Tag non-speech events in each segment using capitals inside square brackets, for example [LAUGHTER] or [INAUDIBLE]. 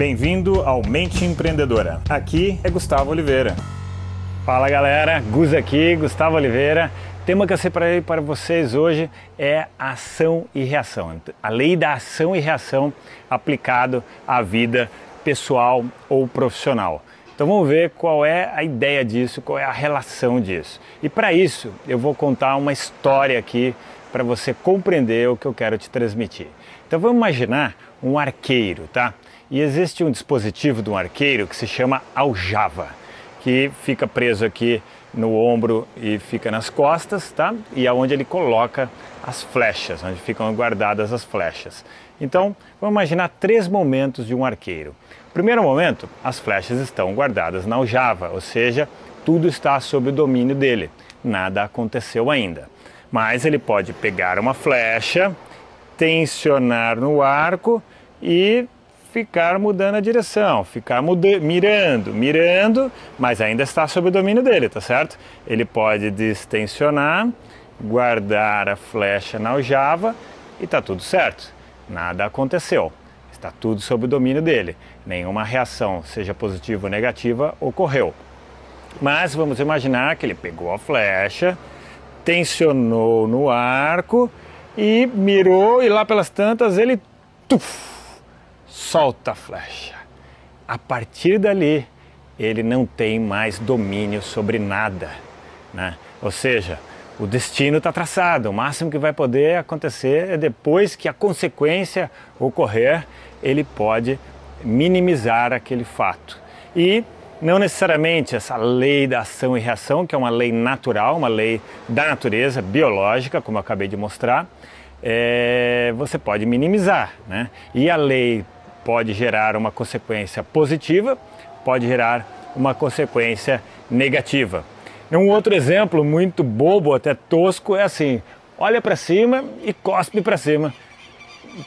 Bem-vindo ao Mente Empreendedora. Aqui é Gustavo Oliveira. Fala galera, Gus aqui, Gustavo Oliveira. O tema que eu separei para vocês hoje é ação e reação. A lei da ação e reação aplicado à vida pessoal ou profissional. Então vamos ver qual é a ideia disso, qual é a relação disso. E para isso eu vou contar uma história aqui para você compreender o que eu quero te transmitir. Então vamos imaginar um arqueiro, tá? E existe um dispositivo do arqueiro que se chama aljava, que fica preso aqui no ombro e fica nas costas, tá? E é onde ele coloca as flechas, onde ficam guardadas as flechas. Então, vamos imaginar três momentos de um arqueiro. Primeiro momento, as flechas estão guardadas na aljava, ou seja, tudo está sob o domínio dele. Nada aconteceu ainda. Mas ele pode pegar uma flecha, tensionar no arco e ficar mudando a direção, ficar mirando, mirando, mas ainda está sob o domínio dele, tá certo? Ele pode distensionar, guardar a flecha na aljava e tá tudo certo. Nada aconteceu. Está tudo sob o domínio dele. Nenhuma reação, seja positiva ou negativa, ocorreu. Mas vamos imaginar que ele pegou a flecha, tensionou no arco e mirou e lá pelas tantas ele tuf, solta a flecha. A partir dali, ele não tem mais domínio sobre nada. Né? Ou seja, o destino está traçado. O máximo que vai poder acontecer é depois que a consequência ocorrer, ele pode minimizar aquele fato. E não necessariamente essa lei da ação e reação, que é uma lei natural, uma lei da natureza, biológica, como eu acabei de mostrar, é, você pode minimizar. Né? E a lei pode gerar uma consequência positiva, pode gerar uma consequência negativa. Um outro exemplo muito bobo, até tosco, é assim: olha para cima e cospe para cima.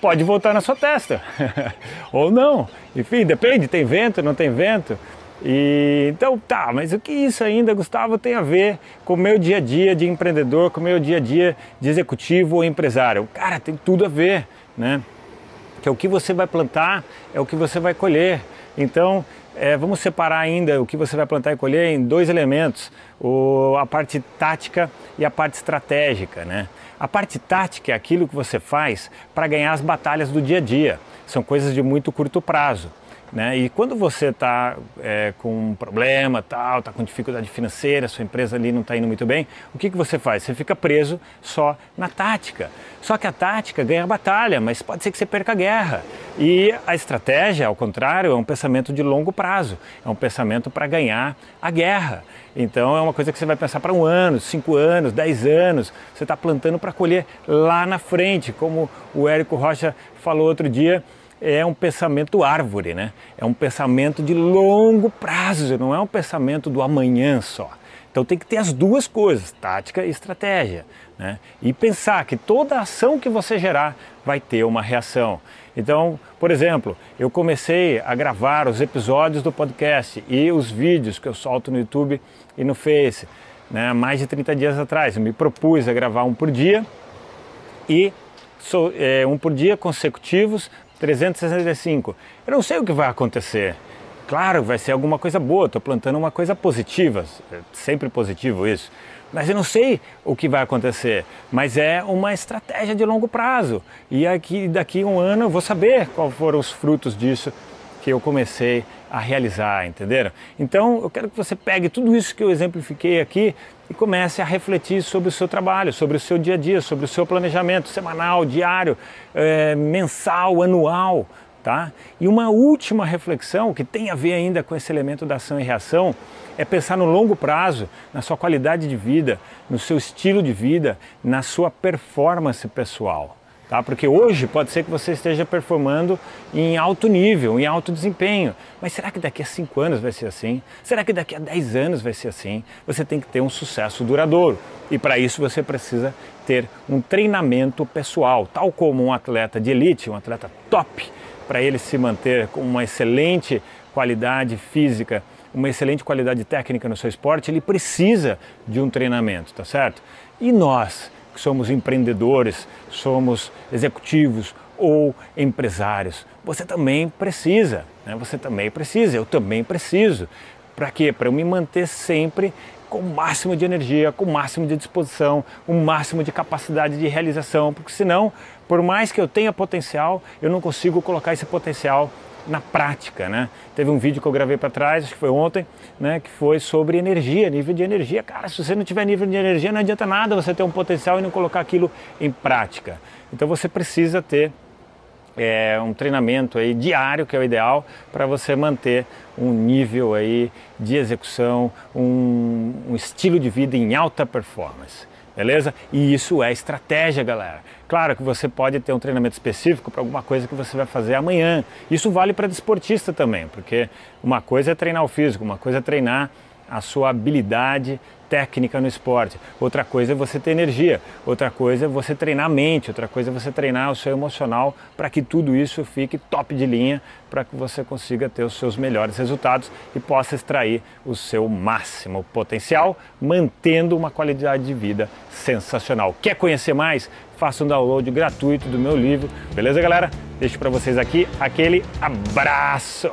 Pode voltar na sua testa, [LAUGHS] ou não. Enfim, depende, tem vento, não tem vento. E, então tá, mas o que isso ainda, Gustavo, tem a ver com o meu dia a dia de empreendedor, com o meu dia a dia de executivo ou empresário? Cara, tem tudo a ver, né? Que é o que você vai plantar, é o que você vai colher. Então, é, vamos separar ainda o que você vai plantar e colher em dois elementos: o, a parte tática e a parte estratégica. Né? A parte tática é aquilo que você faz para ganhar as batalhas do dia a dia, são coisas de muito curto prazo. Né? E quando você está é, com um problema, tal, está com dificuldade financeira, sua empresa ali não está indo muito bem, o que, que você faz? Você fica preso só na tática. Só que a tática ganha a batalha, mas pode ser que você perca a guerra. E a estratégia, ao contrário, é um pensamento de longo prazo, é um pensamento para ganhar a guerra. Então é uma coisa que você vai pensar para um ano, cinco anos, dez anos. Você está plantando para colher lá na frente, como o Érico Rocha falou outro dia é um pensamento árvore, né? É um pensamento de longo prazo, não é um pensamento do amanhã só. Então tem que ter as duas coisas, tática e estratégia, né? E pensar que toda ação que você gerar vai ter uma reação. Então, por exemplo, eu comecei a gravar os episódios do podcast e os vídeos que eu solto no YouTube e no Face, né? Mais de 30 dias atrás, eu me propus a gravar um por dia e é, um por dia consecutivos 365. Eu não sei o que vai acontecer. Claro, vai ser alguma coisa boa, estou plantando uma coisa positiva, é sempre positivo isso. Mas eu não sei o que vai acontecer, mas é uma estratégia de longo prazo. E aqui, daqui um ano eu vou saber quais foram os frutos disso que eu comecei a realizar, entenderam? Então eu quero que você pegue tudo isso que eu exemplifiquei aqui e comece a refletir sobre o seu trabalho, sobre o seu dia a dia, sobre o seu planejamento semanal, diário, é, mensal, anual. Tá? E uma última reflexão que tem a ver ainda com esse elemento da ação e reação é pensar no longo prazo, na sua qualidade de vida, no seu estilo de vida, na sua performance pessoal tá? Porque hoje pode ser que você esteja performando em alto nível, em alto desempenho, mas será que daqui a 5 anos vai ser assim? Será que daqui a 10 anos vai ser assim? Você tem que ter um sucesso duradouro e para isso você precisa ter um treinamento pessoal, tal como um atleta de elite, um atleta top, para ele se manter com uma excelente qualidade física, uma excelente qualidade técnica no seu esporte, ele precisa de um treinamento, tá certo? E nós, que somos empreendedores, somos executivos ou empresários. Você também precisa, Né? Você também precisa, eu também preciso. Para quê? Para eu me manter sempre com o máximo de energia, com o máximo de disposição, o máximo de capacidade de realização, porque senão, por mais que eu tenha potencial, eu não consigo colocar esse potencial na prática, né? Teve um vídeo que eu gravei para trás, acho que foi ontem, né, que foi sobre energia, nível de energia. Cara, se você não tiver nível de energia, não adianta nada você ter um potencial e não colocar aquilo em prática. Então você precisa ter é, um treinamento aí diário, que é o ideal, para você manter um nível aí de execução, um, um estilo de vida em alta performance beleza? E isso é estratégia, galera. Claro que você pode ter um treinamento específico para alguma coisa que você vai fazer amanhã. Isso vale para desportista também, porque uma coisa é treinar o físico, uma coisa é treinar a sua habilidade técnica no esporte, outra coisa é você ter energia, outra coisa é você treinar a mente, outra coisa é você treinar o seu emocional para que tudo isso fique top de linha, para que você consiga ter os seus melhores resultados e possa extrair o seu máximo potencial, mantendo uma qualidade de vida sensacional. Quer conhecer mais? Faça um download gratuito do meu livro, beleza, galera? Deixo para vocês aqui aquele abraço.